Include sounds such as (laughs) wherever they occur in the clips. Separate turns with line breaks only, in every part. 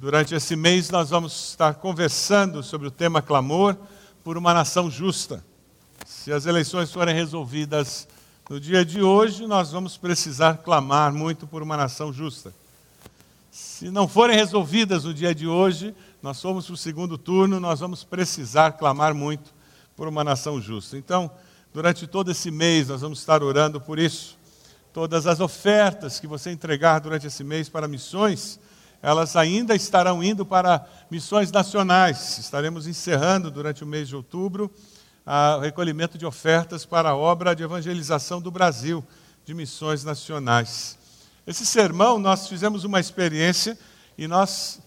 Durante esse mês, nós vamos estar conversando sobre o tema clamor por uma nação justa. Se as eleições forem resolvidas no dia de hoje, nós vamos precisar clamar muito por uma nação justa. Se não forem resolvidas no dia de hoje, nós fomos para o segundo turno, nós vamos precisar clamar muito por uma nação justa. Então, durante todo esse mês, nós vamos estar orando por isso. Todas as ofertas que você entregar durante esse mês para missões, elas ainda estarão indo para missões nacionais. Estaremos encerrando durante o mês de outubro o recolhimento de ofertas para a obra de evangelização do Brasil, de missões nacionais. Esse sermão, nós fizemos uma experiência e nós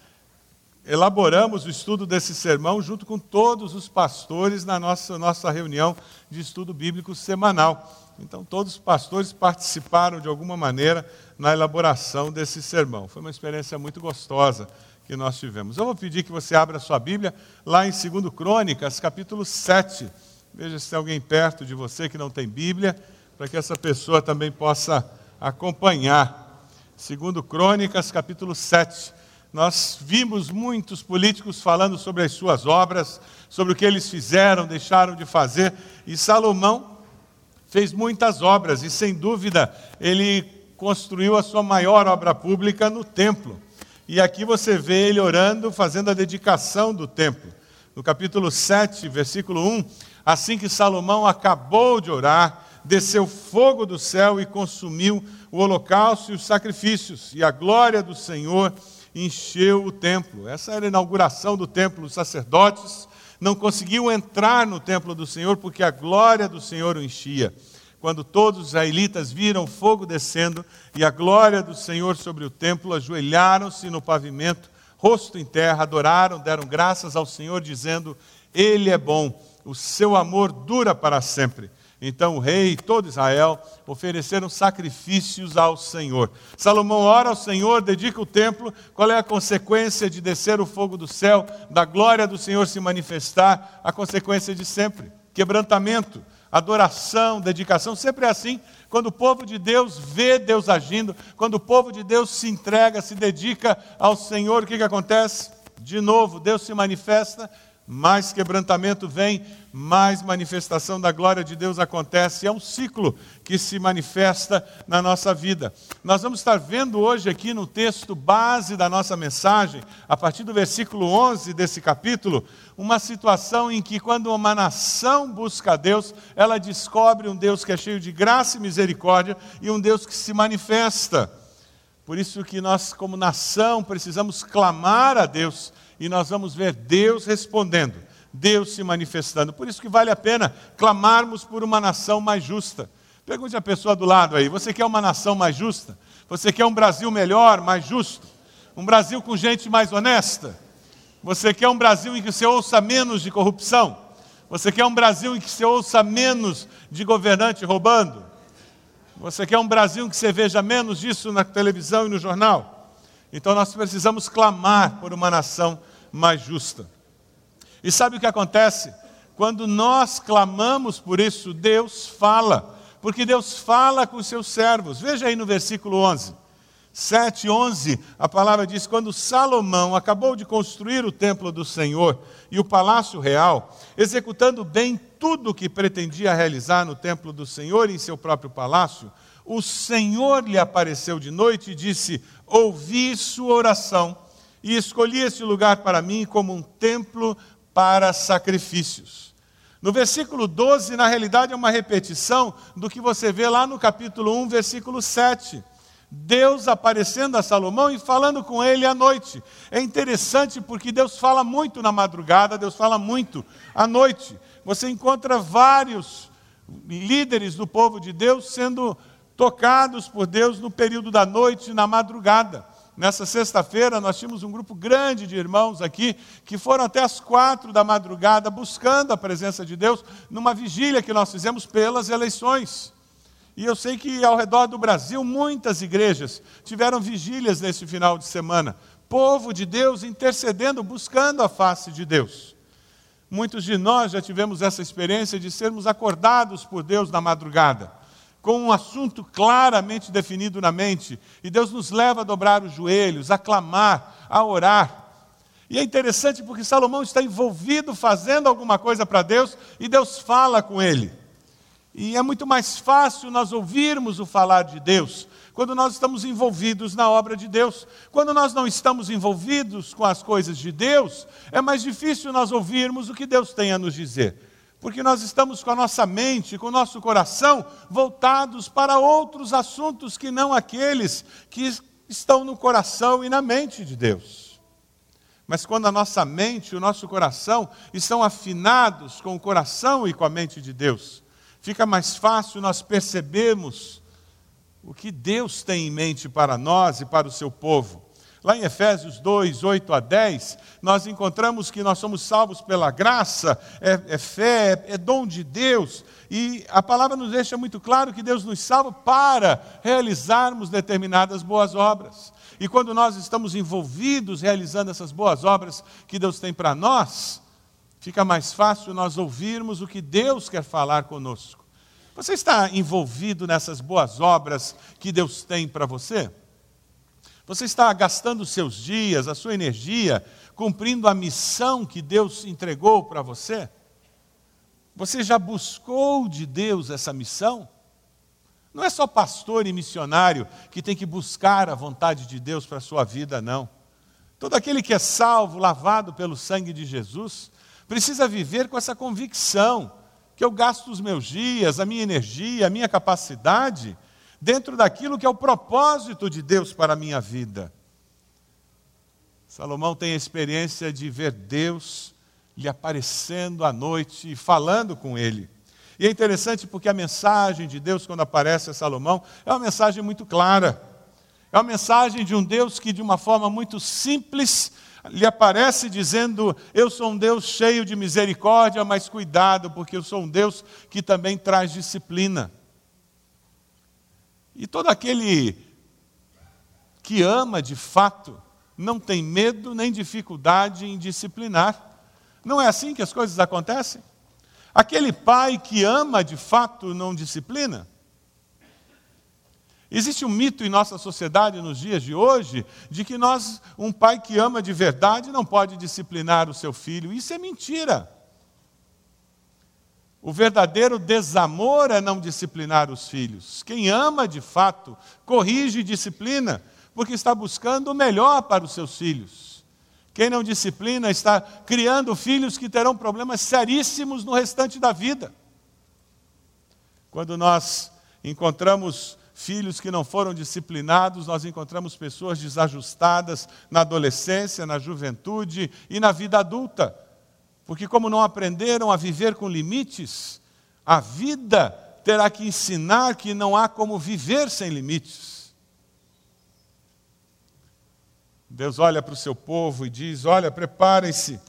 elaboramos o estudo desse sermão junto com todos os pastores na nossa, nossa reunião de estudo bíblico semanal. Então, todos os pastores participaram de alguma maneira na elaboração desse sermão. Foi uma experiência muito gostosa que nós tivemos. Eu vou pedir que você abra sua Bíblia lá em 2 Crônicas, capítulo 7. Veja se tem alguém perto de você que não tem Bíblia, para que essa pessoa também possa acompanhar. 2 Crônicas, capítulo 7. Nós vimos muitos políticos falando sobre as suas obras, sobre o que eles fizeram, deixaram de fazer, e Salomão fez muitas obras e, sem dúvida, ele construiu a sua maior obra pública no templo. E aqui você vê ele orando, fazendo a dedicação do templo. No capítulo 7, versículo 1, assim que Salomão acabou de orar, desceu fogo do céu e consumiu o holocausto e os sacrifícios, e a glória do Senhor encheu o templo. Essa era a inauguração do templo, os sacerdotes não conseguiu entrar no templo do Senhor porque a glória do Senhor o enchia. Quando todos os israelitas viram fogo descendo e a glória do Senhor sobre o templo, ajoelharam-se no pavimento, rosto em terra, adoraram, deram graças ao Senhor, dizendo: Ele é bom, o seu amor dura para sempre. Então o rei e todo Israel ofereceram sacrifícios ao Senhor. Salomão ora ao Senhor, dedica o templo. Qual é a consequência de descer o fogo do céu, da glória do Senhor se manifestar? A consequência de sempre: quebrantamento, adoração, dedicação. Sempre é assim. Quando o povo de Deus vê Deus agindo, quando o povo de Deus se entrega, se dedica ao Senhor, o que, que acontece? De novo, Deus se manifesta mais quebrantamento vem, mais manifestação da glória de Deus acontece. É um ciclo que se manifesta na nossa vida. Nós vamos estar vendo hoje aqui no texto base da nossa mensagem, a partir do versículo 11 desse capítulo, uma situação em que, quando uma nação busca a Deus, ela descobre um Deus que é cheio de graça e misericórdia e um Deus que se manifesta. Por isso que nós, como nação, precisamos clamar a Deus e nós vamos ver Deus respondendo, Deus se manifestando. Por isso que vale a pena clamarmos por uma nação mais justa. Pergunte a pessoa do lado aí: você quer uma nação mais justa? Você quer um Brasil melhor, mais justo? Um Brasil com gente mais honesta? Você quer um Brasil em que você ouça menos de corrupção? Você quer um Brasil em que você ouça menos de governante roubando? Você quer um Brasil em que você veja menos disso na televisão e no jornal? Então nós precisamos clamar por uma nação mais justa. E sabe o que acontece? Quando nós clamamos por isso, Deus fala, porque Deus fala com os seus servos. Veja aí no versículo 11. 7, 11, a palavra diz: Quando Salomão acabou de construir o templo do Senhor e o palácio real, executando bem tudo o que pretendia realizar no templo do Senhor e em seu próprio palácio, o Senhor lhe apareceu de noite e disse: Ouvi sua oração e escolhi este lugar para mim como um templo para sacrifícios. No versículo 12, na realidade, é uma repetição do que você vê lá no capítulo 1, versículo 7. Deus aparecendo a Salomão e falando com ele à noite. É interessante porque Deus fala muito na madrugada, Deus fala muito à noite. Você encontra vários líderes do povo de Deus sendo tocados por Deus no período da noite, na madrugada. Nessa sexta-feira, nós tínhamos um grupo grande de irmãos aqui que foram até as quatro da madrugada buscando a presença de Deus numa vigília que nós fizemos pelas eleições. E eu sei que ao redor do Brasil, muitas igrejas tiveram vigílias nesse final de semana. Povo de Deus intercedendo, buscando a face de Deus. Muitos de nós já tivemos essa experiência de sermos acordados por Deus na madrugada com um assunto claramente definido na mente, e Deus nos leva a dobrar os joelhos, a clamar, a orar. E é interessante porque Salomão está envolvido fazendo alguma coisa para Deus e Deus fala com ele. E é muito mais fácil nós ouvirmos o falar de Deus quando nós estamos envolvidos na obra de Deus. Quando nós não estamos envolvidos com as coisas de Deus, é mais difícil nós ouvirmos o que Deus tem a nos dizer. Porque nós estamos com a nossa mente, com o nosso coração voltados para outros assuntos que não aqueles que estão no coração e na mente de Deus. Mas quando a nossa mente e o nosso coração estão afinados com o coração e com a mente de Deus, fica mais fácil nós percebermos o que Deus tem em mente para nós e para o seu povo. Lá em Efésios 2, 8 a 10, nós encontramos que nós somos salvos pela graça, é, é fé, é, é dom de Deus, e a palavra nos deixa muito claro que Deus nos salva para realizarmos determinadas boas obras. E quando nós estamos envolvidos realizando essas boas obras que Deus tem para nós, fica mais fácil nós ouvirmos o que Deus quer falar conosco. Você está envolvido nessas boas obras que Deus tem para você? Você está gastando seus dias, a sua energia, cumprindo a missão que Deus entregou para você? Você já buscou de Deus essa missão? Não é só pastor e missionário que tem que buscar a vontade de Deus para a sua vida, não. Todo aquele que é salvo, lavado pelo sangue de Jesus, precisa viver com essa convicção que eu gasto os meus dias, a minha energia, a minha capacidade dentro daquilo que é o propósito de Deus para a minha vida. Salomão tem a experiência de ver Deus lhe aparecendo à noite e falando com ele. E é interessante porque a mensagem de Deus, quando aparece a Salomão, é uma mensagem muito clara. É uma mensagem de um Deus que, de uma forma muito simples, lhe aparece dizendo: Eu sou um Deus cheio de misericórdia, mas cuidado, porque eu sou um Deus que também traz disciplina. E todo aquele que ama de fato não tem medo nem dificuldade em disciplinar. Não é assim que as coisas acontecem? Aquele pai que ama de fato não disciplina? Existe um mito em nossa sociedade nos dias de hoje de que nós, um pai que ama de verdade, não pode disciplinar o seu filho. Isso é mentira. O verdadeiro desamor é não disciplinar os filhos. Quem ama de fato, corrige e disciplina, porque está buscando o melhor para os seus filhos. Quem não disciplina está criando filhos que terão problemas seríssimos no restante da vida. Quando nós encontramos filhos que não foram disciplinados, nós encontramos pessoas desajustadas na adolescência, na juventude e na vida adulta. Porque, como não aprenderam a viver com limites, a vida terá que ensinar que não há como viver sem limites. Deus olha para o seu povo e diz: Olha, preparem-se,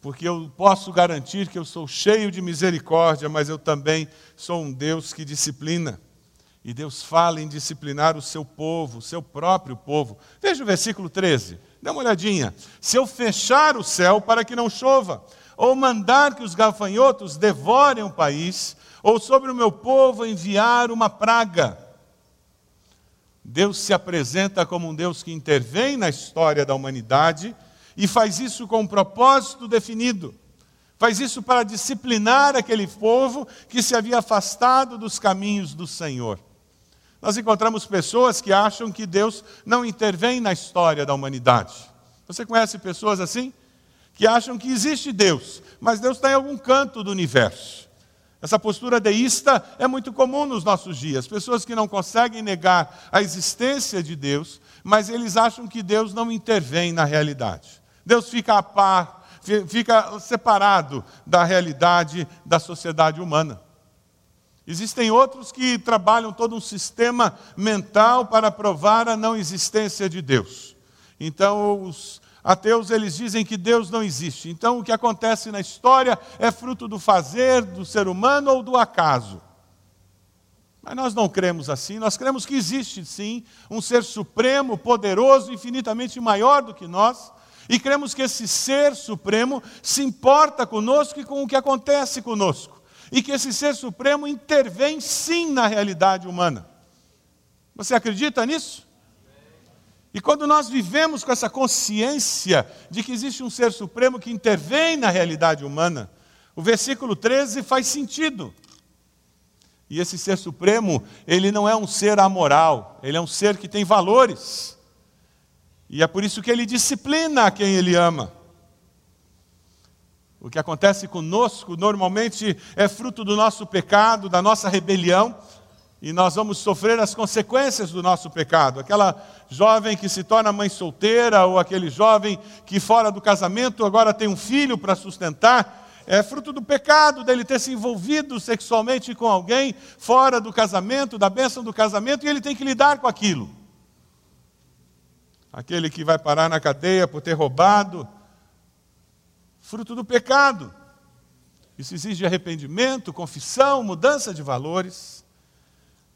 porque eu posso garantir que eu sou cheio de misericórdia, mas eu também sou um Deus que disciplina. E Deus fala em disciplinar o seu povo, o seu próprio povo. Veja o versículo 13, dê uma olhadinha. Se eu fechar o céu para que não chova, ou mandar que os gafanhotos devorem o país, ou sobre o meu povo enviar uma praga. Deus se apresenta como um Deus que intervém na história da humanidade e faz isso com um propósito definido. Faz isso para disciplinar aquele povo que se havia afastado dos caminhos do Senhor. Nós encontramos pessoas que acham que Deus não intervém na história da humanidade. Você conhece pessoas assim? Que acham que existe Deus, mas Deus está em algum canto do universo. Essa postura deísta é muito comum nos nossos dias. Pessoas que não conseguem negar a existência de Deus, mas eles acham que Deus não intervém na realidade. Deus fica a par, fica separado da realidade da sociedade humana. Existem outros que trabalham todo um sistema mental para provar a não existência de Deus. Então, os ateus eles dizem que Deus não existe. Então, o que acontece na história é fruto do fazer do ser humano ou do acaso. Mas nós não cremos assim, nós cremos que existe sim um ser supremo, poderoso, infinitamente maior do que nós, e cremos que esse ser supremo se importa conosco e com o que acontece conosco e que esse ser supremo intervém sim na realidade humana. Você acredita nisso? E quando nós vivemos com essa consciência de que existe um ser supremo que intervém na realidade humana, o versículo 13 faz sentido. E esse ser supremo, ele não é um ser amoral, ele é um ser que tem valores. E é por isso que ele disciplina a quem ele ama. O que acontece conosco normalmente é fruto do nosso pecado, da nossa rebelião, e nós vamos sofrer as consequências do nosso pecado. Aquela jovem que se torna mãe solteira, ou aquele jovem que, fora do casamento, agora tem um filho para sustentar, é fruto do pecado dele ter se envolvido sexualmente com alguém fora do casamento, da bênção do casamento, e ele tem que lidar com aquilo. Aquele que vai parar na cadeia por ter roubado, fruto do pecado. Isso exige arrependimento, confissão, mudança de valores.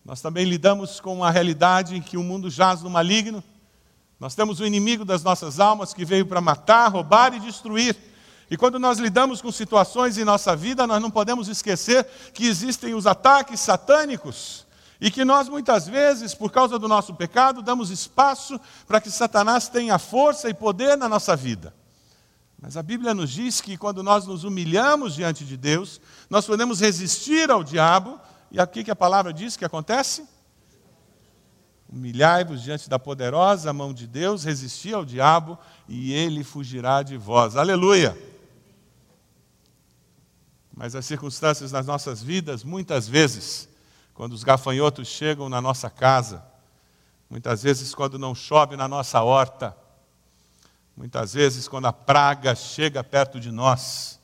Nós também lidamos com uma realidade em que o mundo jaz no maligno. Nós temos o inimigo das nossas almas que veio para matar, roubar e destruir. E quando nós lidamos com situações em nossa vida, nós não podemos esquecer que existem os ataques satânicos e que nós muitas vezes, por causa do nosso pecado, damos espaço para que Satanás tenha força e poder na nossa vida. Mas a Bíblia nos diz que quando nós nos humilhamos diante de Deus, nós podemos resistir ao diabo e aqui que a palavra diz que acontece? Humilhai-vos diante da poderosa mão de Deus, resisti ao diabo e ele fugirá de vós. Aleluia! Mas as circunstâncias nas nossas vidas, muitas vezes, quando os gafanhotos chegam na nossa casa, muitas vezes quando não chove na nossa horta, muitas vezes quando a praga chega perto de nós,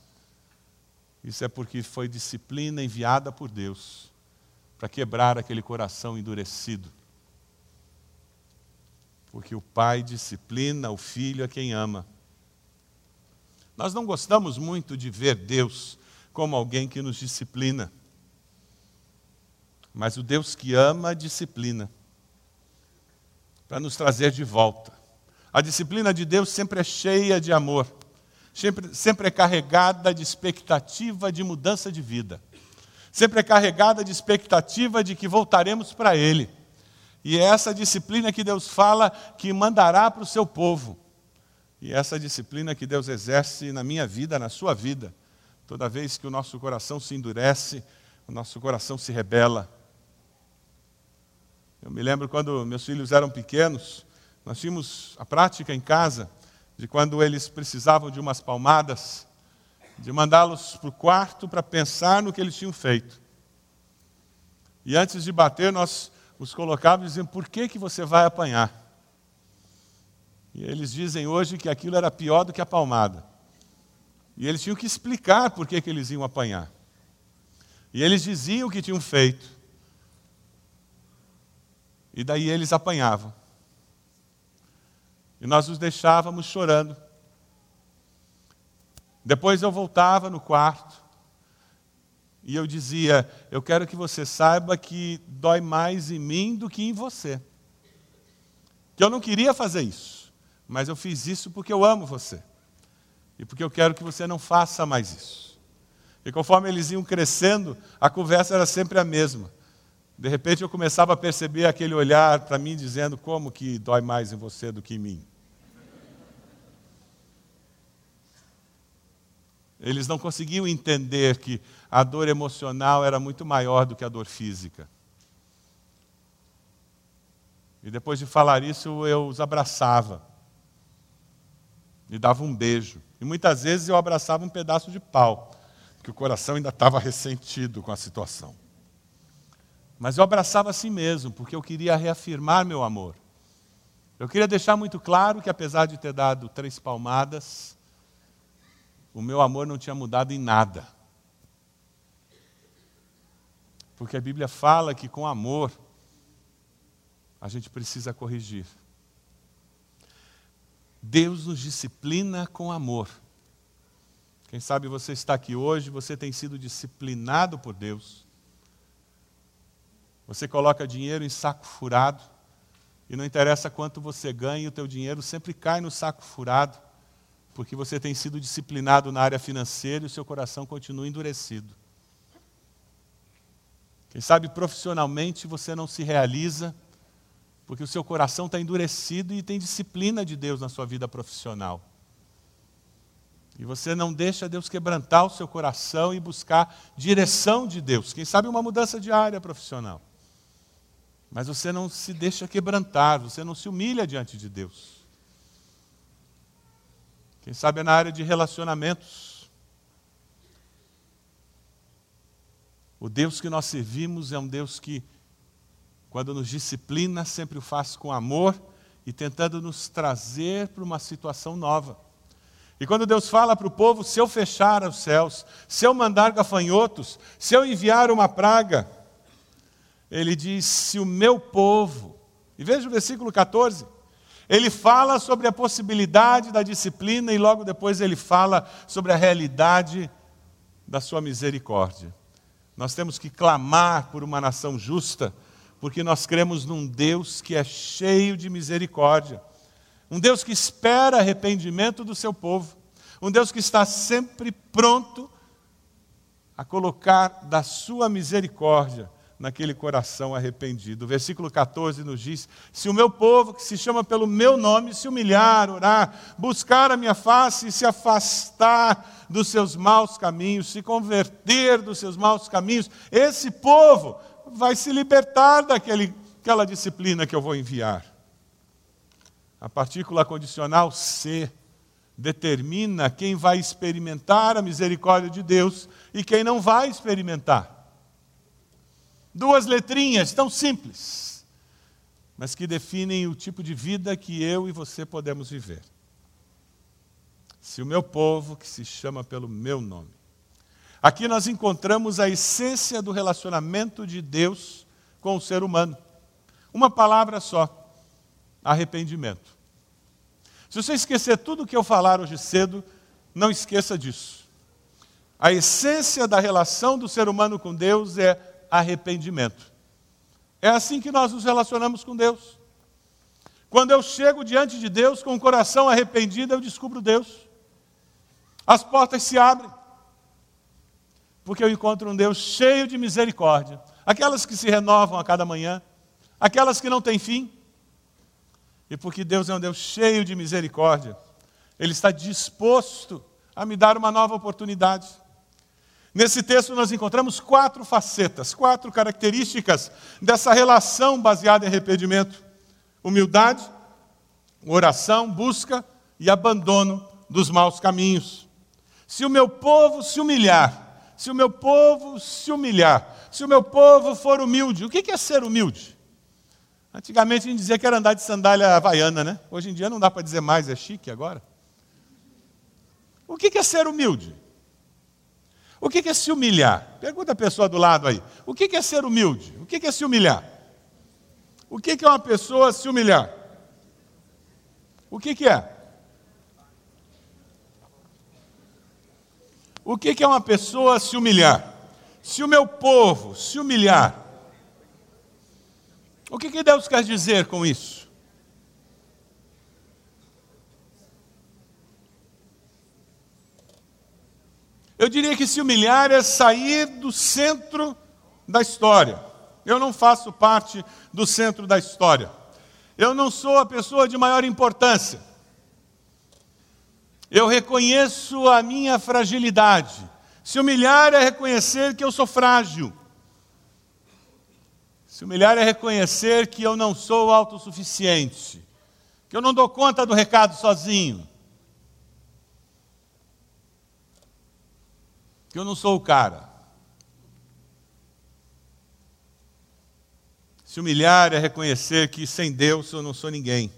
isso é porque foi disciplina enviada por Deus para quebrar aquele coração endurecido. Porque o pai disciplina o filho a quem ama. Nós não gostamos muito de ver Deus como alguém que nos disciplina. Mas o Deus que ama, disciplina. Para nos trazer de volta. A disciplina de Deus sempre é cheia de amor. Sempre, sempre é carregada de expectativa de mudança de vida sempre é carregada de expectativa de que voltaremos para Ele. E é essa disciplina que Deus fala que mandará para o seu povo. E é essa disciplina que Deus exerce na minha vida, na sua vida. Toda vez que o nosso coração se endurece, o nosso coração se rebela. Eu me lembro quando meus filhos eram pequenos, nós tínhamos a prática em casa de quando eles precisavam de umas palmadas, de mandá-los para o quarto para pensar no que eles tinham feito. E antes de bater, nós os colocávamos dizíamos: por que, que você vai apanhar? E eles dizem hoje que aquilo era pior do que a palmada. E eles tinham que explicar por que, que eles iam apanhar. E eles diziam o que tinham feito. E daí eles apanhavam. E nós os deixávamos chorando. Depois eu voltava no quarto e eu dizia: Eu quero que você saiba que dói mais em mim do que em você. Que eu não queria fazer isso, mas eu fiz isso porque eu amo você e porque eu quero que você não faça mais isso. E conforme eles iam crescendo, a conversa era sempre a mesma. De repente eu começava a perceber aquele olhar para mim dizendo como que dói mais em você do que em mim. Eles não conseguiam entender que a dor emocional era muito maior do que a dor física. E depois de falar isso, eu os abraçava. E dava um beijo. E muitas vezes eu abraçava um pedaço de pau, porque o coração ainda estava ressentido com a situação. Mas eu abraçava assim mesmo, porque eu queria reafirmar meu amor. Eu queria deixar muito claro que, apesar de ter dado três palmadas, o meu amor não tinha mudado em nada. Porque a Bíblia fala que com amor a gente precisa corrigir. Deus nos disciplina com amor. Quem sabe você está aqui hoje, você tem sido disciplinado por Deus. Você coloca dinheiro em saco furado, e não interessa quanto você ganha, o teu dinheiro sempre cai no saco furado porque você tem sido disciplinado na área financeira e o seu coração continua endurecido. Quem sabe profissionalmente você não se realiza Porque o seu coração está endurecido e tem disciplina de Deus na sua vida profissional. E você não deixa Deus quebrantar o seu coração e buscar direção de Deus. Quem sabe uma mudança de área profissional. Mas você não se deixa quebrantar, você não se humilha diante de Deus. Quem sabe é na área de relacionamentos. O Deus que nós servimos é um Deus que, quando nos disciplina, sempre o faz com amor e tentando nos trazer para uma situação nova. E quando Deus fala para o povo: se eu fechar os céus, se eu mandar gafanhotos, se eu enviar uma praga, ele diz: se o meu povo, e veja o versículo 14, ele fala sobre a possibilidade da disciplina e logo depois ele fala sobre a realidade da sua misericórdia. Nós temos que clamar por uma nação justa, porque nós cremos num Deus que é cheio de misericórdia. Um Deus que espera arrependimento do seu povo. Um Deus que está sempre pronto a colocar da sua misericórdia naquele coração arrependido. O versículo 14 nos diz: Se o meu povo, que se chama pelo meu nome, se humilhar, orar, buscar a minha face e se afastar dos seus maus caminhos, se converter dos seus maus caminhos, esse povo vai se libertar daquela disciplina que eu vou enviar. A partícula condicional C determina quem vai experimentar a misericórdia de Deus e quem não vai experimentar. Duas letrinhas tão simples, mas que definem o tipo de vida que eu e você podemos viver. Se o meu povo, que se chama pelo meu nome. Aqui nós encontramos a essência do relacionamento de Deus com o ser humano. Uma palavra só arrependimento. Se você esquecer tudo o que eu falar hoje cedo, não esqueça disso. A essência da relação do ser humano com Deus é arrependimento. É assim que nós nos relacionamos com Deus. Quando eu chego diante de Deus com o coração arrependido, eu descubro Deus. As portas se abrem. Porque eu encontro um Deus cheio de misericórdia. Aquelas que se renovam a cada manhã, aquelas que não têm fim e porque Deus é um Deus cheio de misericórdia, Ele está disposto a me dar uma nova oportunidade. Nesse texto nós encontramos quatro facetas, quatro características dessa relação baseada em arrependimento: humildade, oração, busca e abandono dos maus caminhos. Se o meu povo se humilhar, se o meu povo se humilhar, se o meu povo for humilde, o que é ser humilde? Antigamente a gente dizia que era andar de sandália havaiana, né? Hoje em dia não dá para dizer mais, é chique agora. O que é ser humilde? O que é se humilhar? Pergunta a pessoa do lado aí. O que é ser humilde? O que é se humilhar? O que é uma pessoa se humilhar? O que é? O que é uma pessoa se humilhar? Se o meu povo se humilhar, o que, Deus quer dizer com isso? Eu diria que se humilhar é sair do centro da história. Eu não faço parte do centro da história. Eu não sou a pessoa de maior importância. Eu reconheço a minha fragilidade. Se humilhar é reconhecer que eu sou frágil. Se humilhar é reconhecer que eu não sou autossuficiente, que eu não dou conta do recado sozinho, que eu não sou o cara. Se humilhar é reconhecer que sem Deus eu não sou ninguém.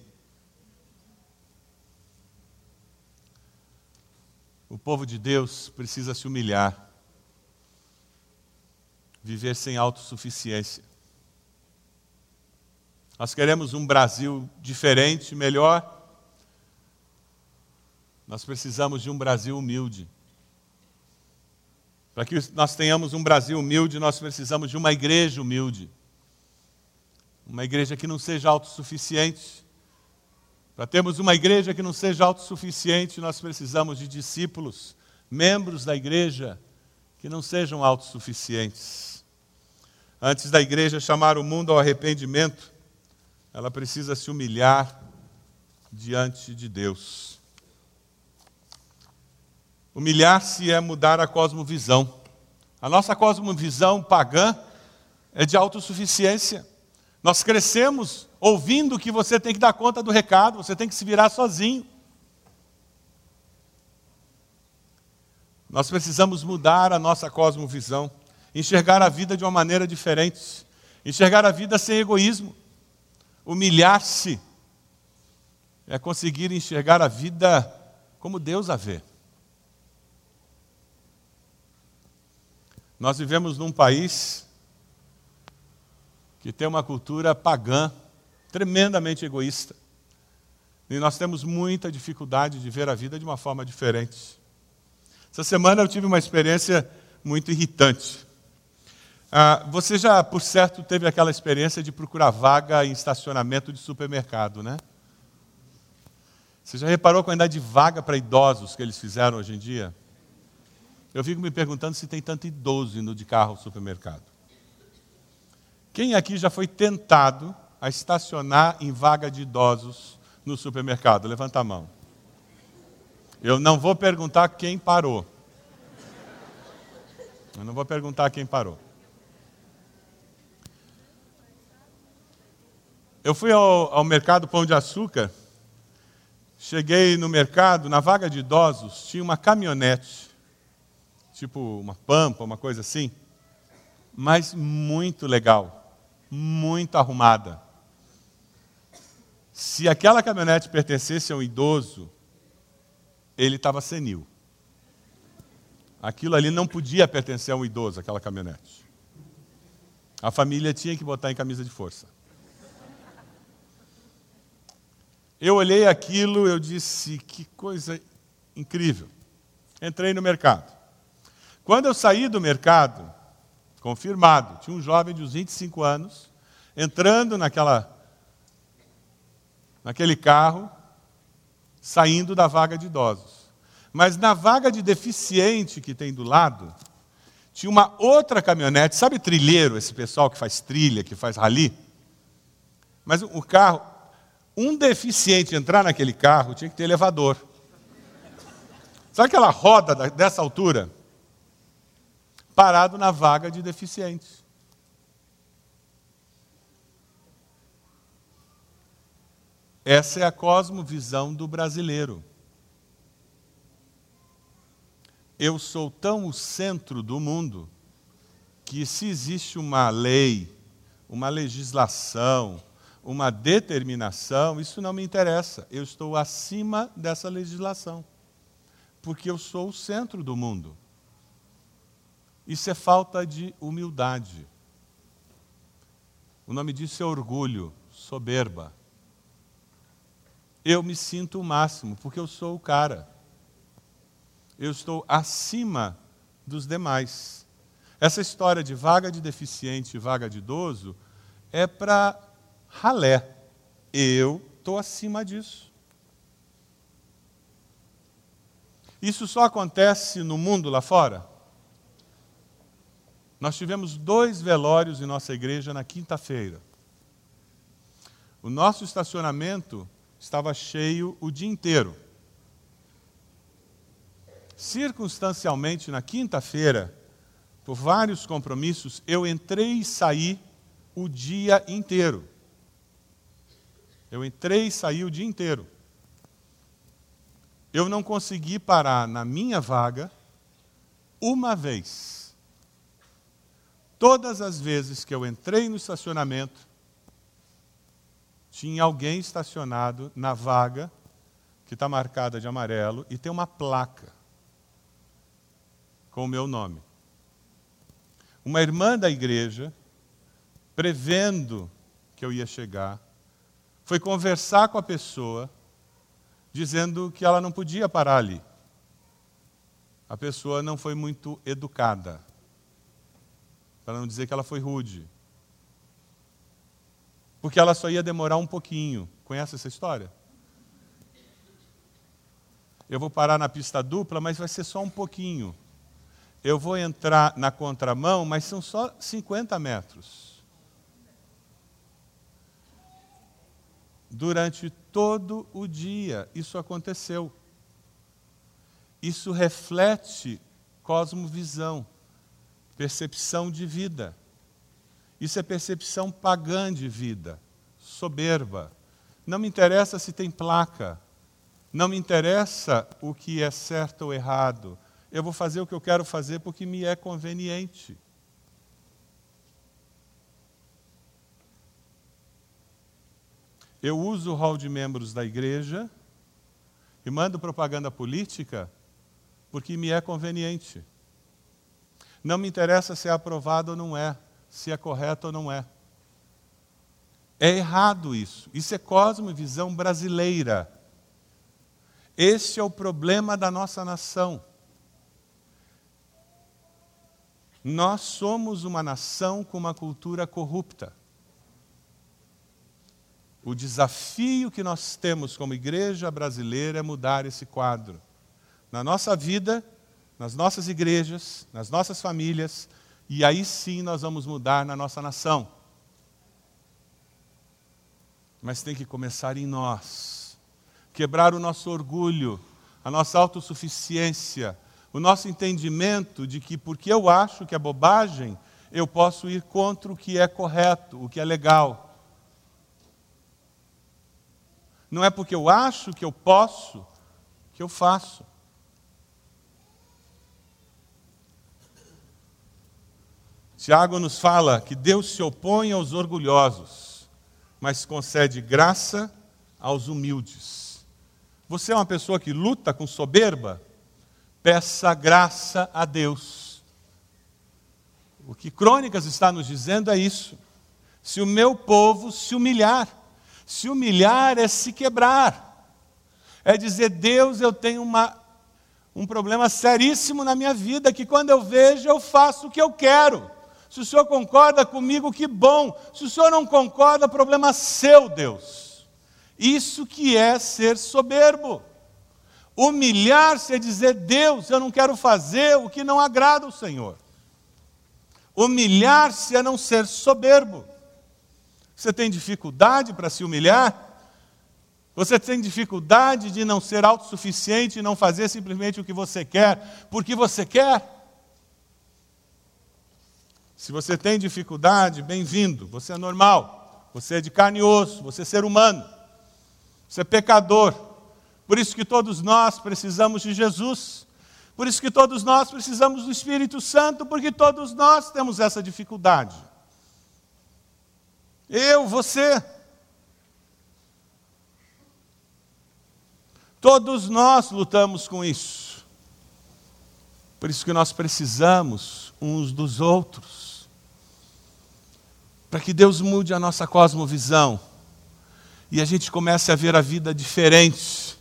O povo de Deus precisa se humilhar, viver sem autossuficiência. Nós queremos um Brasil diferente, melhor. Nós precisamos de um Brasil humilde. Para que nós tenhamos um Brasil humilde, nós precisamos de uma igreja humilde. Uma igreja que não seja autossuficiente. Para termos uma igreja que não seja autossuficiente, nós precisamos de discípulos, membros da igreja que não sejam autossuficientes. Antes da igreja chamar o mundo ao arrependimento, ela precisa se humilhar diante de Deus. Humilhar-se é mudar a cosmovisão. A nossa cosmovisão pagã é de autossuficiência. Nós crescemos ouvindo que você tem que dar conta do recado, você tem que se virar sozinho. Nós precisamos mudar a nossa cosmovisão, enxergar a vida de uma maneira diferente, enxergar a vida sem egoísmo, humilhar-se, é conseguir enxergar a vida como Deus a vê. Nós vivemos num país que tem uma cultura pagã, tremendamente egoísta. E nós temos muita dificuldade de ver a vida de uma forma diferente. Essa semana eu tive uma experiência muito irritante. Ah, você já, por certo, teve aquela experiência de procurar vaga em estacionamento de supermercado, né? Você já reparou a quantidade de vaga para idosos que eles fizeram hoje em dia? Eu fico me perguntando se tem tanto idoso indo de carro ao supermercado. Quem aqui já foi tentado a estacionar em vaga de idosos no supermercado? Levanta a mão. Eu não vou perguntar quem parou. Eu não vou perguntar quem parou. Eu fui ao, ao mercado Pão de Açúcar. Cheguei no mercado, na vaga de idosos, tinha uma caminhonete, tipo uma pampa, uma coisa assim, mas muito legal, muito arrumada. Se aquela caminhonete pertencesse a um idoso, ele estava senil. Aquilo ali não podia pertencer a um idoso, aquela caminhonete. A família tinha que botar em camisa de força. Eu olhei aquilo, eu disse, que coisa incrível. Entrei no mercado. Quando eu saí do mercado, confirmado, tinha um jovem de uns 25 anos, entrando naquela, naquele carro, saindo da vaga de idosos. Mas na vaga de deficiente que tem do lado, tinha uma outra caminhonete, sabe trilheiro, esse pessoal que faz trilha, que faz rali? Mas o carro, um deficiente entrar naquele carro tinha que ter elevador. Sabe aquela roda dessa altura? Parado na vaga de deficiente. Essa é a cosmovisão do brasileiro. Eu sou tão o centro do mundo que, se existe uma lei, uma legislação, uma determinação, isso não me interessa. Eu estou acima dessa legislação, porque eu sou o centro do mundo. Isso é falta de humildade. O nome disso é orgulho, soberba eu me sinto o máximo, porque eu sou o cara. Eu estou acima dos demais. Essa história de vaga de deficiente e vaga de idoso é para ralé. Eu estou acima disso. Isso só acontece no mundo lá fora? Nós tivemos dois velórios em nossa igreja na quinta-feira. O nosso estacionamento estava cheio o dia inteiro. Circunstancialmente, na quinta-feira, por vários compromissos, eu entrei e saí o dia inteiro. Eu entrei e saí o dia inteiro. Eu não consegui parar na minha vaga uma vez. Todas as vezes que eu entrei no estacionamento, tinha alguém estacionado na vaga que está marcada de amarelo e tem uma placa com o meu nome. Uma irmã da igreja, prevendo que eu ia chegar, foi conversar com a pessoa, dizendo que ela não podia parar ali. A pessoa não foi muito educada, para não dizer que ela foi rude porque ela só ia demorar um pouquinho. Conhece essa história? Eu vou parar na pista dupla, mas vai ser só um pouquinho. Eu vou entrar na contramão, mas são só 50 metros. durante todo o dia. Isso aconteceu. Isso reflete cosmovisão, percepção de vida. Isso é percepção pagã de vida, soberba. Não me interessa se tem placa, não me interessa o que é certo ou errado. Eu vou fazer o que eu quero fazer porque me é conveniente. Eu uso o hall de membros da igreja e mando propaganda política porque me é conveniente. Não me interessa se é aprovado ou não é, se é correto ou não é. É errado isso. Isso é cosmovisão brasileira. Esse é o problema da nossa nação. Nós somos uma nação com uma cultura corrupta. O desafio que nós temos como igreja brasileira é mudar esse quadro na nossa vida, nas nossas igrejas, nas nossas famílias, e aí sim nós vamos mudar na nossa nação. Mas tem que começar em nós. Quebrar o nosso orgulho, a nossa autossuficiência, o nosso entendimento de que porque eu acho que é bobagem, eu posso ir contra o que é correto, o que é legal. Não é porque eu acho que eu posso que eu faço. Tiago nos fala que Deus se opõe aos orgulhosos, mas concede graça aos humildes. Você é uma pessoa que luta com soberba? Peça graça a Deus. O que Crônicas está nos dizendo é isso. Se o meu povo se humilhar, se humilhar é se quebrar, é dizer: Deus, eu tenho uma, um problema seríssimo na minha vida, que quando eu vejo, eu faço o que eu quero. Se o senhor concorda comigo, que bom. Se o senhor não concorda, problema seu, Deus. Isso que é ser soberbo. Humilhar-se é dizer, Deus, eu não quero fazer o que não agrada ao Senhor. Humilhar-se é não ser soberbo. Você tem dificuldade para se humilhar? Você tem dificuldade de não ser autossuficiente e não fazer simplesmente o que você quer, porque você quer? Se você tem dificuldade, bem-vindo, você é normal, você é de carne e osso, você é ser humano, você é pecador. Por isso que todos nós precisamos de Jesus. Por isso que todos nós precisamos do Espírito Santo, porque todos nós temos essa dificuldade. Eu, você. Todos nós lutamos com isso. Por isso que nós precisamos uns dos outros para que Deus mude a nossa cosmovisão e a gente comece a ver a vida diferente.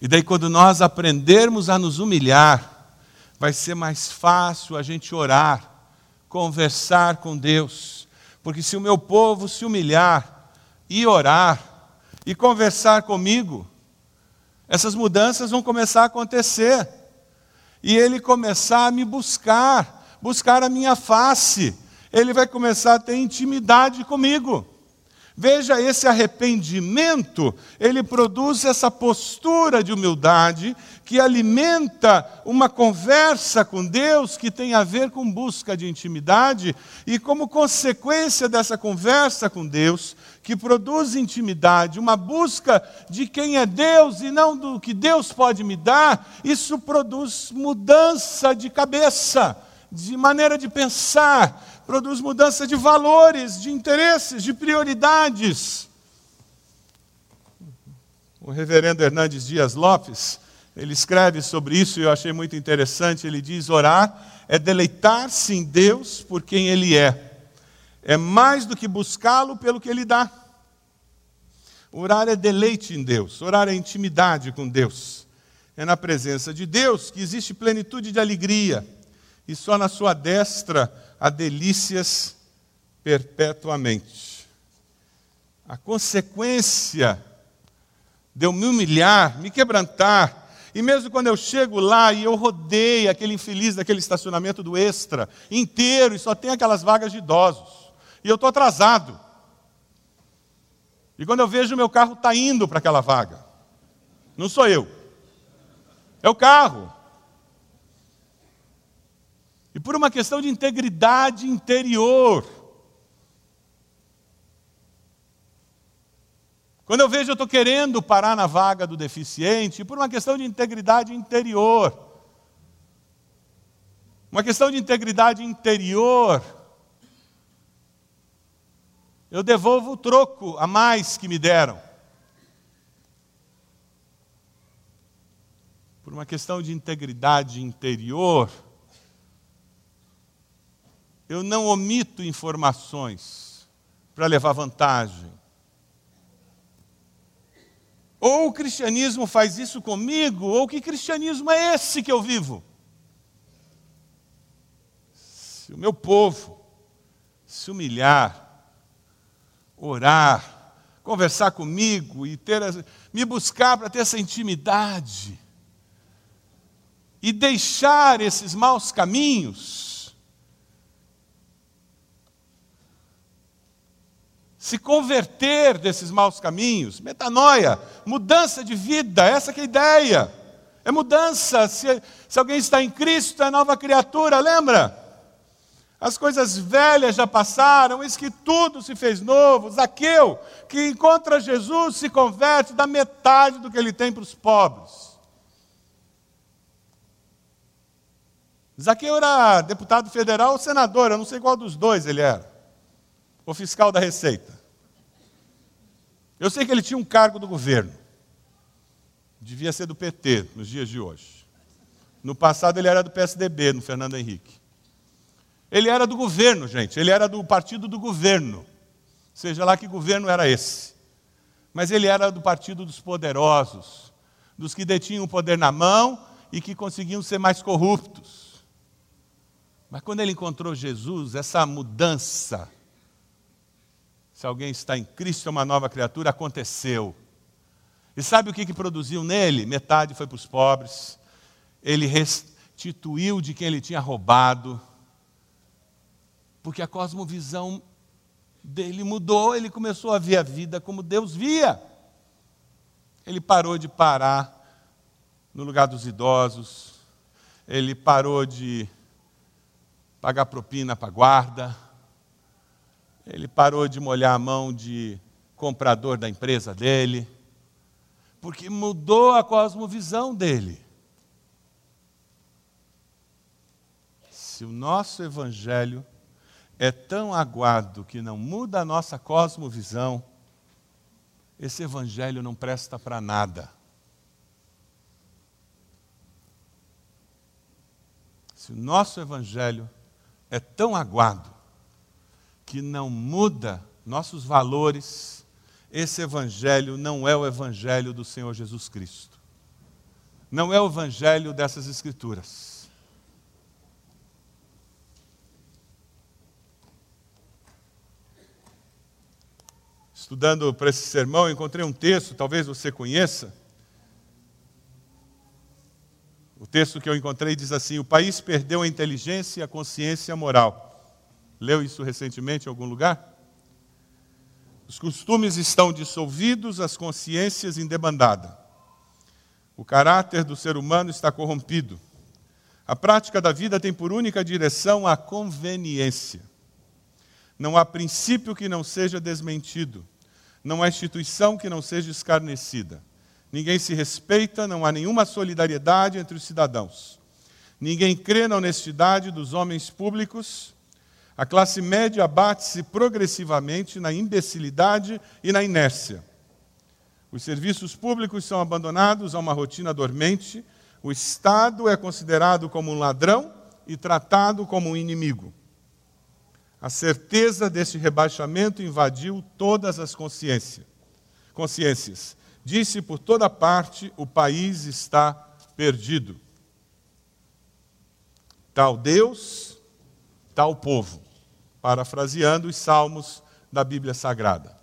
E daí, quando nós aprendermos a nos humilhar, vai ser mais fácil a gente orar, conversar com Deus. Porque se o meu povo se humilhar e orar e conversar comigo, essas mudanças vão começar a acontecer. E ele começar a me buscar, buscar a minha face. Ele vai começar a ter intimidade comigo. Veja, esse arrependimento, ele produz essa postura de humildade que alimenta uma conversa com Deus que tem a ver com busca de intimidade, e como consequência dessa conversa com Deus, que produz intimidade, uma busca de quem é Deus e não do que Deus pode me dar, isso produz mudança de cabeça, de maneira de pensar, produz mudança de valores, de interesses, de prioridades. O reverendo Hernandes Dias Lopes, ele escreve sobre isso e eu achei muito interessante. Ele diz: orar é deleitar-se em Deus por quem Ele é, é mais do que buscá-lo pelo que Ele dá. Orar é deleite em Deus, orar é intimidade com Deus. É na presença de Deus que existe plenitude de alegria, e só na Sua destra a delícias perpetuamente. A consequência de eu me humilhar, me quebrantar, e mesmo quando eu chego lá e eu rodeio aquele infeliz daquele estacionamento do extra inteiro e só tem aquelas vagas de idosos, e eu estou atrasado. E quando eu vejo meu carro está indo para aquela vaga, não sou eu, é o carro. E por uma questão de integridade interior, Quando eu vejo eu estou querendo parar na vaga do deficiente, por uma questão de integridade interior. Uma questão de integridade interior. Eu devolvo o troco a mais que me deram. Por uma questão de integridade interior, eu não omito informações para levar vantagem. Ou o cristianismo faz isso comigo, ou que cristianismo é esse que eu vivo? Se o meu povo se humilhar, orar, conversar comigo e ter, me buscar para ter essa intimidade e deixar esses maus caminhos, se converter desses maus caminhos, metanoia, mudança de vida, essa é a ideia. É mudança. Se, se alguém está em Cristo, é nova criatura, lembra? As coisas velhas já passaram, eis que tudo se fez novo. Zaqueu, que encontra Jesus, se converte, dá metade do que ele tem para os pobres. Zaqueu era deputado federal ou senador, eu não sei qual dos dois ele era o fiscal da Receita. Eu sei que ele tinha um cargo do governo. Devia ser do PT nos dias de hoje. No passado ele era do PSDB, no Fernando Henrique. Ele era do governo, gente. Ele era do partido do governo. Seja lá que governo era esse. Mas ele era do partido dos poderosos, dos que detinham o poder na mão e que conseguiam ser mais corruptos. Mas quando ele encontrou Jesus, essa mudança se alguém está em Cristo, é uma nova criatura, aconteceu. E sabe o que, que produziu nele? Metade foi para os pobres. Ele restituiu de quem ele tinha roubado. Porque a cosmovisão dele mudou, ele começou a ver a vida como Deus via. Ele parou de parar no lugar dos idosos, ele parou de pagar propina para guarda, ele parou de molhar a mão de comprador da empresa dele, porque mudou a cosmovisão dele. Se o nosso evangelho é tão aguado que não muda a nossa cosmovisão, esse evangelho não presta para nada. Se o nosso evangelho é tão aguado que não muda nossos valores, esse evangelho não é o evangelho do Senhor Jesus Cristo. Não é o evangelho dessas escrituras. Estudando para esse sermão, encontrei um texto, talvez você conheça. O texto que eu encontrei diz assim: O país perdeu a inteligência e a consciência moral Leu isso recentemente em algum lugar? Os costumes estão dissolvidos, as consciências em debandada. O caráter do ser humano está corrompido. A prática da vida tem por única direção a conveniência. Não há princípio que não seja desmentido. Não há instituição que não seja escarnecida. Ninguém se respeita, não há nenhuma solidariedade entre os cidadãos. Ninguém crê na honestidade dos homens públicos a classe média abate-se progressivamente na imbecilidade e na inércia. Os serviços públicos são abandonados a uma rotina dormente. O Estado é considerado como um ladrão e tratado como um inimigo. A certeza deste rebaixamento invadiu todas as consciências. consciências. Disse por toda parte: o país está perdido. Tal Deus, tal povo parafraseando os salmos da Bíblia Sagrada.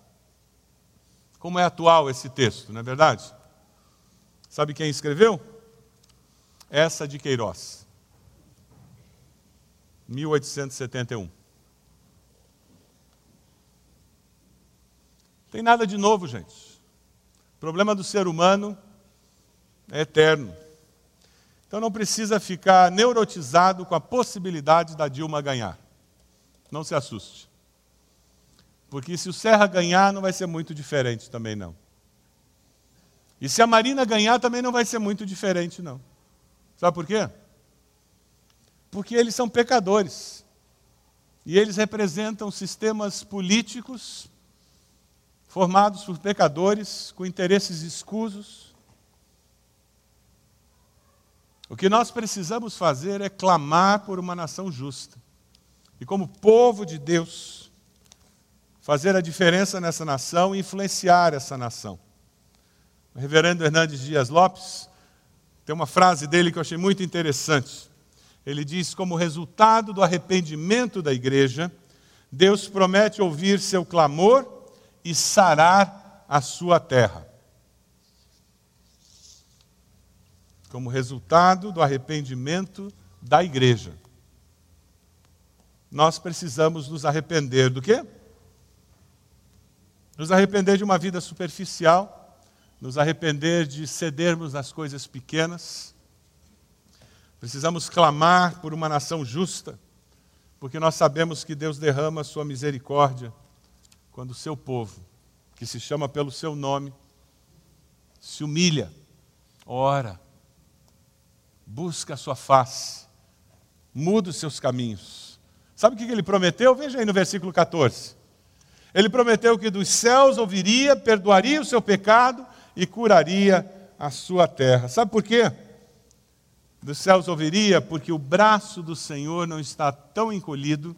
Como é atual esse texto, não é verdade? Sabe quem escreveu? Essa de Queiroz, 1871. Tem nada de novo, gente. O problema do ser humano é eterno. Então não precisa ficar neurotizado com a possibilidade da Dilma ganhar. Não se assuste. Porque se o Serra ganhar, não vai ser muito diferente também, não. E se a Marina ganhar, também não vai ser muito diferente, não. Sabe por quê? Porque eles são pecadores. E eles representam sistemas políticos formados por pecadores com interesses escusos. O que nós precisamos fazer é clamar por uma nação justa. E como povo de Deus, fazer a diferença nessa nação e influenciar essa nação. O reverendo Hernandes Dias Lopes tem uma frase dele que eu achei muito interessante. Ele diz: como resultado do arrependimento da igreja, Deus promete ouvir seu clamor e sarar a sua terra. Como resultado do arrependimento da igreja. Nós precisamos nos arrepender do quê? Nos arrepender de uma vida superficial, nos arrepender de cedermos nas coisas pequenas. Precisamos clamar por uma nação justa, porque nós sabemos que Deus derrama a sua misericórdia quando o seu povo, que se chama pelo seu nome, se humilha, ora, busca a sua face, muda os seus caminhos. Sabe o que ele prometeu? Veja aí no versículo 14. Ele prometeu que dos céus ouviria, perdoaria o seu pecado e curaria a sua terra. Sabe por quê? Dos céus ouviria, porque o braço do Senhor não está tão encolhido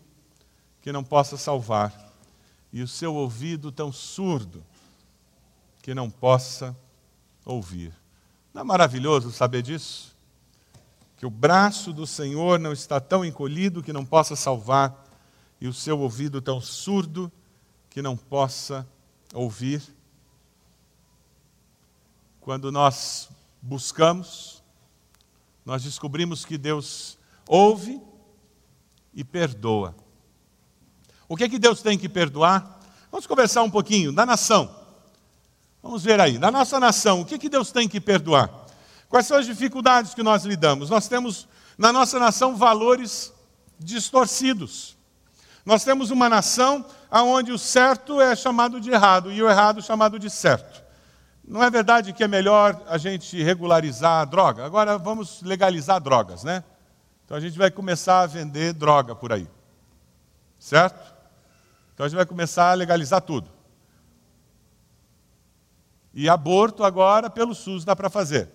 que não possa salvar, e o seu ouvido tão surdo que não possa ouvir. Não é maravilhoso saber disso? Que o braço do Senhor não está tão encolhido que não possa salvar, e o seu ouvido tão surdo que não possa ouvir. Quando nós buscamos, nós descobrimos que Deus ouve e perdoa. O que é que Deus tem que perdoar? Vamos conversar um pouquinho da nação. Vamos ver aí, da nossa nação, o que é que Deus tem que perdoar? Quais são as dificuldades que nós lidamos? Nós temos na nossa nação valores distorcidos. Nós temos uma nação onde o certo é chamado de errado e o errado chamado de certo. Não é verdade que é melhor a gente regularizar a droga? Agora vamos legalizar drogas, né? Então a gente vai começar a vender droga por aí. Certo? Então a gente vai começar a legalizar tudo. E aborto agora pelo SUS dá para fazer.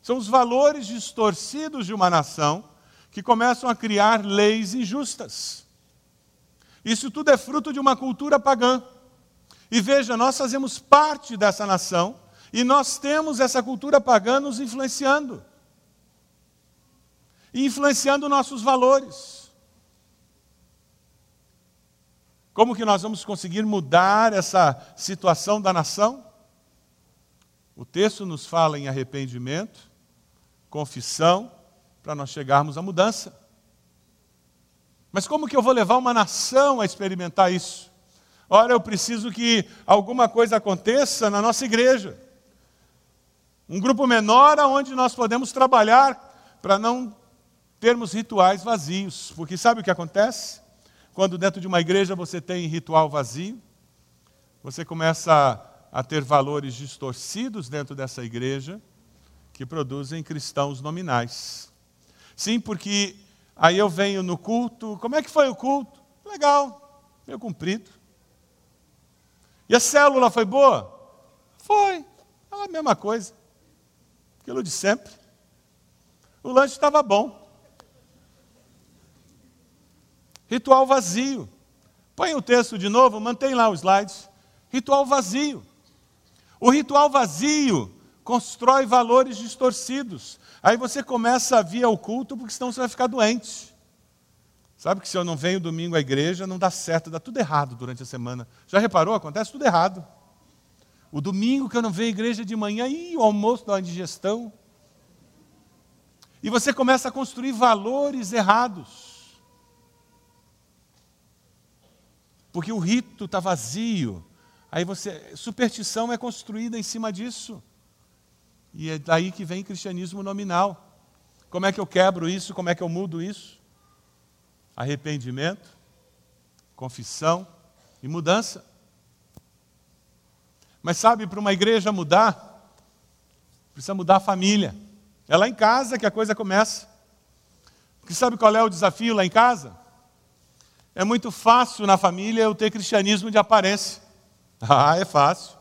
São os valores distorcidos de uma nação que começam a criar leis injustas. Isso tudo é fruto de uma cultura pagã. E veja, nós fazemos parte dessa nação e nós temos essa cultura pagã nos influenciando e influenciando nossos valores. Como que nós vamos conseguir mudar essa situação da nação? O texto nos fala em arrependimento, confissão, para nós chegarmos à mudança. Mas como que eu vou levar uma nação a experimentar isso? Ora, eu preciso que alguma coisa aconteça na nossa igreja. Um grupo menor onde nós podemos trabalhar para não termos rituais vazios. Porque sabe o que acontece? Quando dentro de uma igreja você tem ritual vazio, você começa a, a ter valores distorcidos dentro dessa igreja que produzem cristãos nominais. Sim, porque Aí eu venho no culto. Como é que foi o culto? Legal, meio comprido. E a célula foi boa? Foi. É a mesma coisa. Aquilo de sempre. O lanche estava bom. Ritual vazio. Põe o texto de novo, mantém lá os slides. Ritual vazio. O ritual vazio constrói valores distorcidos. Aí você começa a vir ao culto, porque senão você vai ficar doente. Sabe que se eu não venho domingo à igreja, não dá certo, dá tudo errado durante a semana. Já reparou? Acontece tudo errado. O domingo que eu não venho à igreja de manhã, e o almoço dá uma digestão. E você começa a construir valores errados. Porque o rito está vazio, Aí você, superstição é construída em cima disso. E é daí que vem cristianismo nominal. Como é que eu quebro isso? Como é que eu mudo isso? Arrependimento, confissão e mudança. Mas sabe, para uma igreja mudar, precisa mudar a família. É lá em casa que a coisa começa. Porque sabe qual é o desafio lá em casa? É muito fácil na família eu ter cristianismo de aparência. (laughs) Ah, é fácil.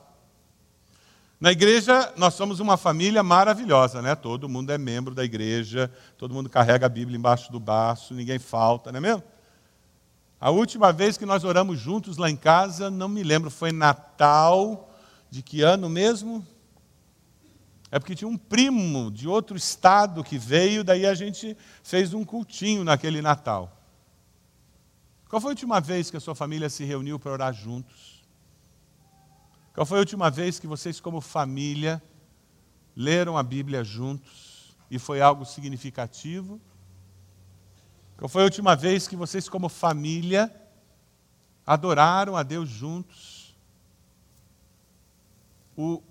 Na igreja, nós somos uma família maravilhosa, né? Todo mundo é membro da igreja, todo mundo carrega a Bíblia embaixo do braço, ninguém falta, não é mesmo? A última vez que nós oramos juntos lá em casa, não me lembro, foi Natal, de que ano mesmo? É porque tinha um primo de outro estado que veio, daí a gente fez um cultinho naquele Natal. Qual foi a última vez que a sua família se reuniu para orar juntos? Qual foi a última vez que vocês, como família, leram a Bíblia juntos e foi algo significativo? Qual foi a última vez que vocês, como família, adoraram a Deus juntos? O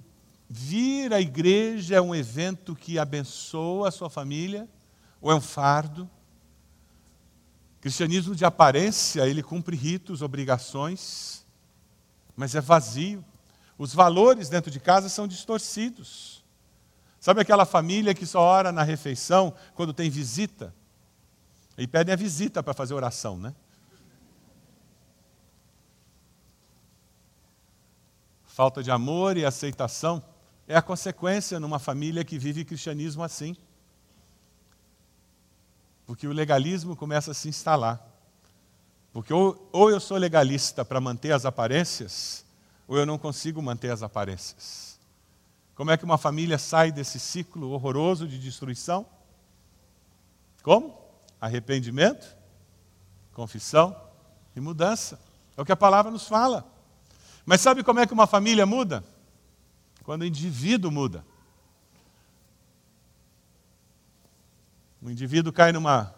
vir à igreja é um evento que abençoa a sua família ou é um fardo? Cristianismo de aparência, ele cumpre ritos, obrigações, mas é vazio. Os valores dentro de casa são distorcidos. Sabe aquela família que só ora na refeição quando tem visita? E pedem a visita para fazer oração, né? Falta de amor e aceitação é a consequência numa família que vive cristianismo assim. Porque o legalismo começa a se instalar. Porque ou, ou eu sou legalista para manter as aparências, ou eu não consigo manter as aparências. Como é que uma família sai desse ciclo horroroso de destruição? Como? Arrependimento, confissão e mudança. É o que a palavra nos fala. Mas sabe como é que uma família muda? Quando o indivíduo muda. O indivíduo cai numa,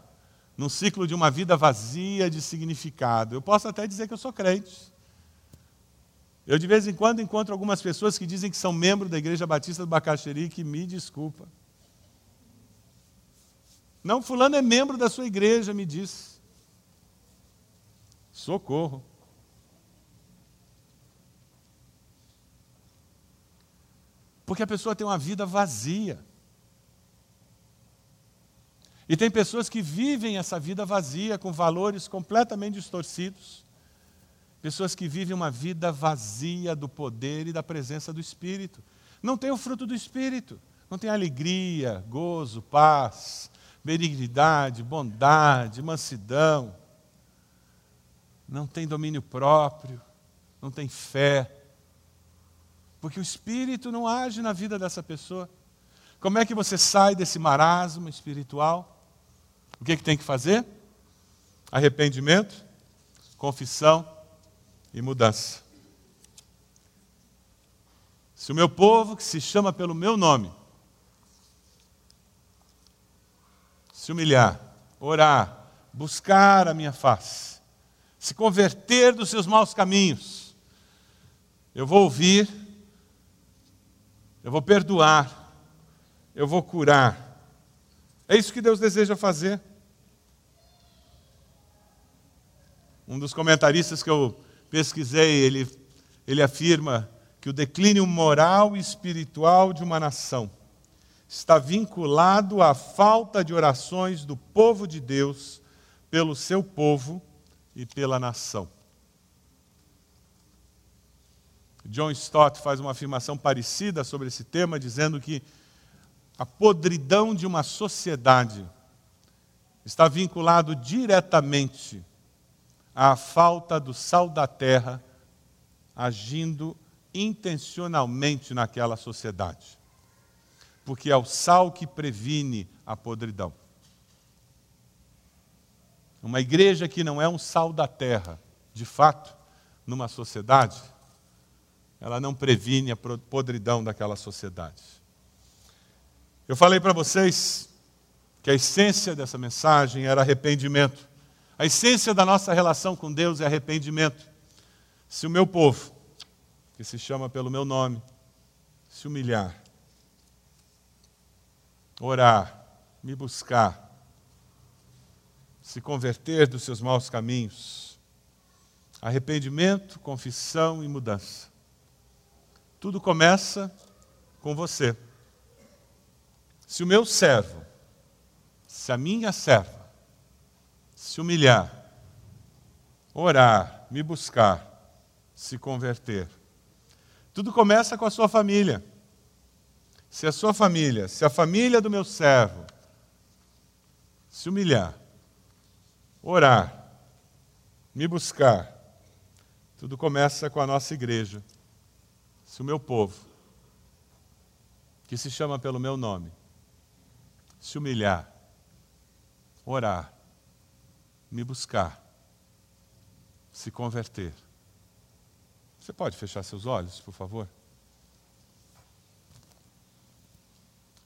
num ciclo de uma vida vazia de significado. Eu posso até dizer que eu sou crente. Eu de vez em quando encontro algumas pessoas que dizem que são membros da Igreja Batista do Bacaxeri que me desculpa. Não, fulano é membro da sua igreja, me diz. Socorro. Porque a pessoa tem uma vida vazia. E tem pessoas que vivem essa vida vazia com valores completamente distorcidos. Pessoas que vivem uma vida vazia do poder e da presença do Espírito. Não tem o fruto do Espírito. Não tem alegria, gozo, paz, benignidade, bondade, mansidão. Não tem domínio próprio. Não tem fé. Porque o Espírito não age na vida dessa pessoa. Como é que você sai desse marasmo espiritual? O que, é que tem que fazer? Arrependimento, confissão e mudança. Se o meu povo, que se chama pelo meu nome, se humilhar, orar, buscar a minha face, se converter dos seus maus caminhos, eu vou ouvir, eu vou perdoar, eu vou curar. É isso que Deus deseja fazer. Um dos comentaristas que eu pesquisei, ele, ele afirma que o declínio moral e espiritual de uma nação está vinculado à falta de orações do povo de Deus pelo seu povo e pela nação. John Stott faz uma afirmação parecida sobre esse tema, dizendo que a podridão de uma sociedade está vinculado diretamente à falta do sal da terra agindo intencionalmente naquela sociedade. Porque é o sal que previne a podridão. Uma igreja que não é um sal da terra, de fato, numa sociedade, ela não previne a podridão daquela sociedade. Eu falei para vocês que a essência dessa mensagem era arrependimento. A essência da nossa relação com Deus é arrependimento. Se o meu povo, que se chama pelo meu nome, se humilhar, orar, me buscar, se converter dos seus maus caminhos, arrependimento, confissão e mudança. Tudo começa com você. Se o meu servo, se a minha serva, se humilhar, orar, me buscar, se converter. Tudo começa com a sua família. Se a sua família, se a família do meu servo se humilhar, orar, me buscar, tudo começa com a nossa igreja. Se o meu povo, que se chama pelo meu nome, se humilhar, orar, me buscar, se converter. Você pode fechar seus olhos, por favor?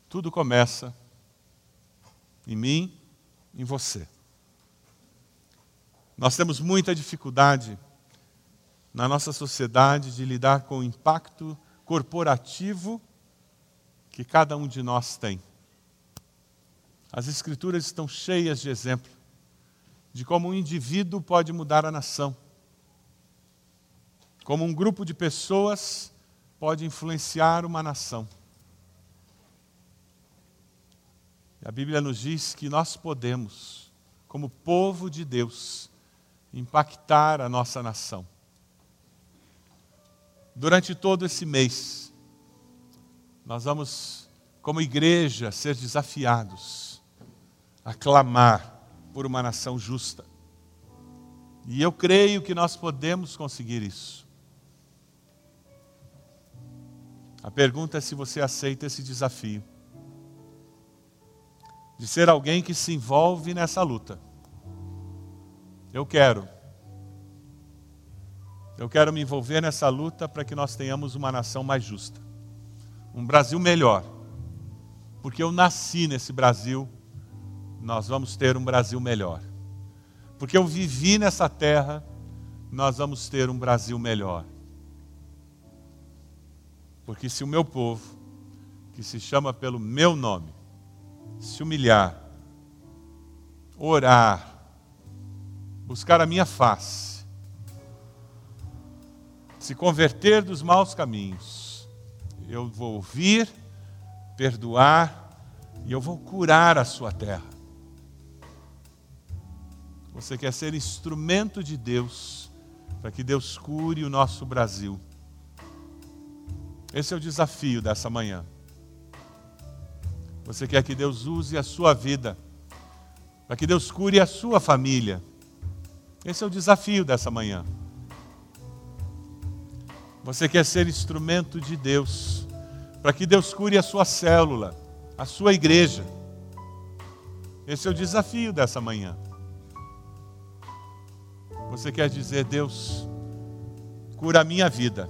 Tudo começa em mim, em você. Nós temos muita dificuldade na nossa sociedade de lidar com o impacto corporativo que cada um de nós tem. As Escrituras estão cheias de exemplo de como um indivíduo pode mudar a nação, como um grupo de pessoas pode influenciar uma nação. A Bíblia nos diz que nós podemos, como povo de Deus, impactar a nossa nação. Durante todo esse mês, nós vamos, como igreja, ser desafiados a clamar por uma nação justa. E eu creio que nós podemos conseguir isso. A pergunta é se você aceita esse desafio de ser alguém que se envolve nessa luta. Eu quero. Eu quero me envolver nessa luta para que nós tenhamos uma nação mais justa, um Brasil melhor, porque eu nasci nesse Brasil nós vamos ter um Brasil melhor. Porque eu vivi nessa terra, nós vamos ter um Brasil melhor. Porque se o meu povo, que se chama pelo meu nome, se humilhar, orar, buscar a minha face, se converter dos maus caminhos, eu vou ouvir, perdoar e eu vou curar a sua terra. Você quer ser instrumento de Deus para que Deus cure o nosso Brasil. Esse é o desafio dessa manhã. Você quer que Deus use a sua vida para que Deus cure a sua família. Esse é o desafio dessa manhã. Você quer ser instrumento de Deus para que Deus cure a sua célula, a sua igreja. Esse é o desafio dessa manhã. Você quer dizer, Deus, cura a minha vida,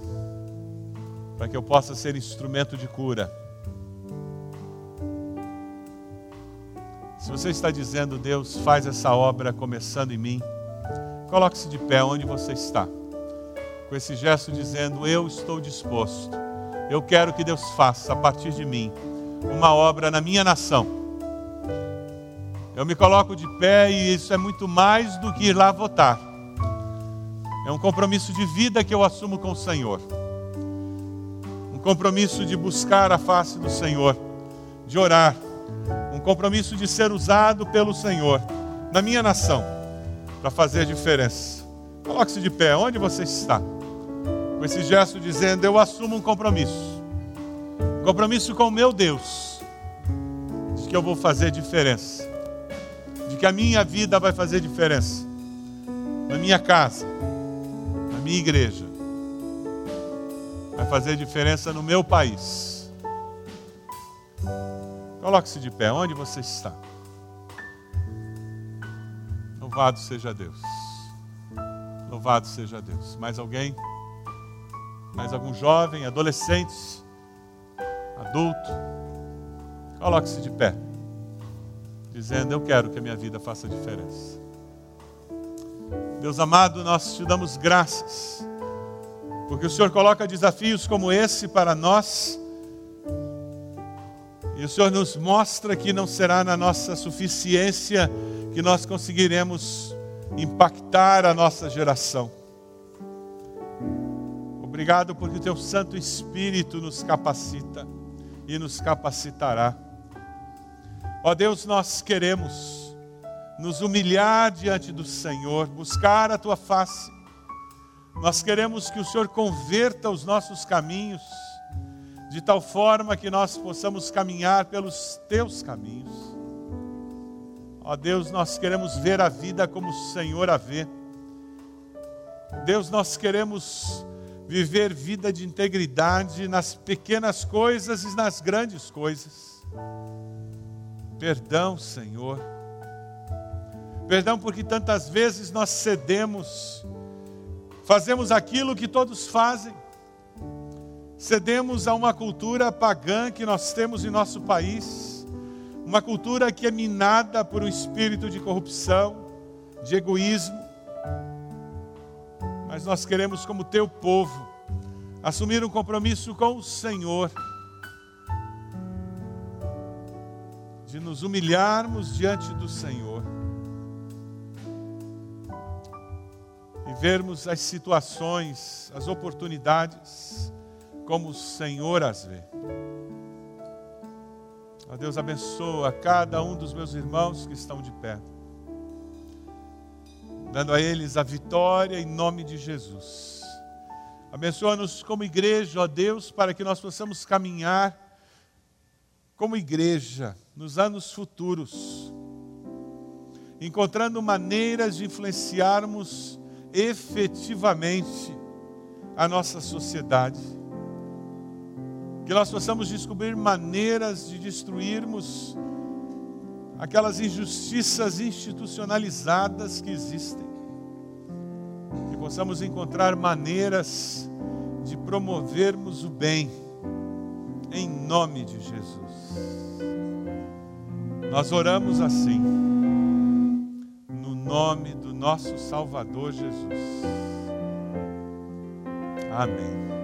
para que eu possa ser instrumento de cura. Se você está dizendo, Deus, faz essa obra começando em mim, coloque-se de pé onde você está, com esse gesto dizendo: Eu estou disposto, eu quero que Deus faça a partir de mim uma obra na minha nação. Eu me coloco de pé e isso é muito mais do que ir lá votar. É um compromisso de vida que eu assumo com o Senhor. Um compromisso de buscar a face do Senhor, de orar. Um compromisso de ser usado pelo Senhor na minha nação para fazer diferença. Coloque-se de pé, onde você está? Com esse gesto dizendo: Eu assumo um compromisso. Um compromisso com o meu Deus, de que eu vou fazer diferença, de que a minha vida vai fazer diferença na minha casa, minha igreja. Vai fazer diferença no meu país. Coloque-se de pé, onde você está. Louvado seja Deus. Louvado seja Deus. Mais alguém? Mais algum jovem, adolescente, adulto? Coloque-se de pé, dizendo: Eu quero que a minha vida faça diferença. Deus amado, nós te damos graças porque o Senhor coloca desafios como esse para nós. E o Senhor nos mostra que não será na nossa suficiência que nós conseguiremos impactar a nossa geração. Obrigado porque o teu Santo Espírito nos capacita e nos capacitará. Ó Deus, nós queremos nos humilhar diante do Senhor, buscar a tua face. Nós queremos que o Senhor converta os nossos caminhos, de tal forma que nós possamos caminhar pelos teus caminhos. Ó Deus, nós queremos ver a vida como o Senhor a vê. Deus, nós queremos viver vida de integridade nas pequenas coisas e nas grandes coisas. Perdão, Senhor. Perdão porque tantas vezes nós cedemos, fazemos aquilo que todos fazem, cedemos a uma cultura pagã que nós temos em nosso país, uma cultura que é minada por um espírito de corrupção, de egoísmo, mas nós queremos, como teu povo, assumir um compromisso com o Senhor, de nos humilharmos diante do Senhor vermos as situações, as oportunidades, como o Senhor as vê. Ó Deus, abençoa cada um dos meus irmãos que estão de perto dando a eles a vitória em nome de Jesus. Abençoa-nos como igreja, ó Deus, para que nós possamos caminhar como igreja nos anos futuros, encontrando maneiras de influenciarmos efetivamente a nossa sociedade. Que nós possamos descobrir maneiras de destruirmos aquelas injustiças institucionalizadas que existem. Que possamos encontrar maneiras de promovermos o bem, em nome de Jesus. Nós oramos assim, nome do nosso Salvador Jesus. Amém.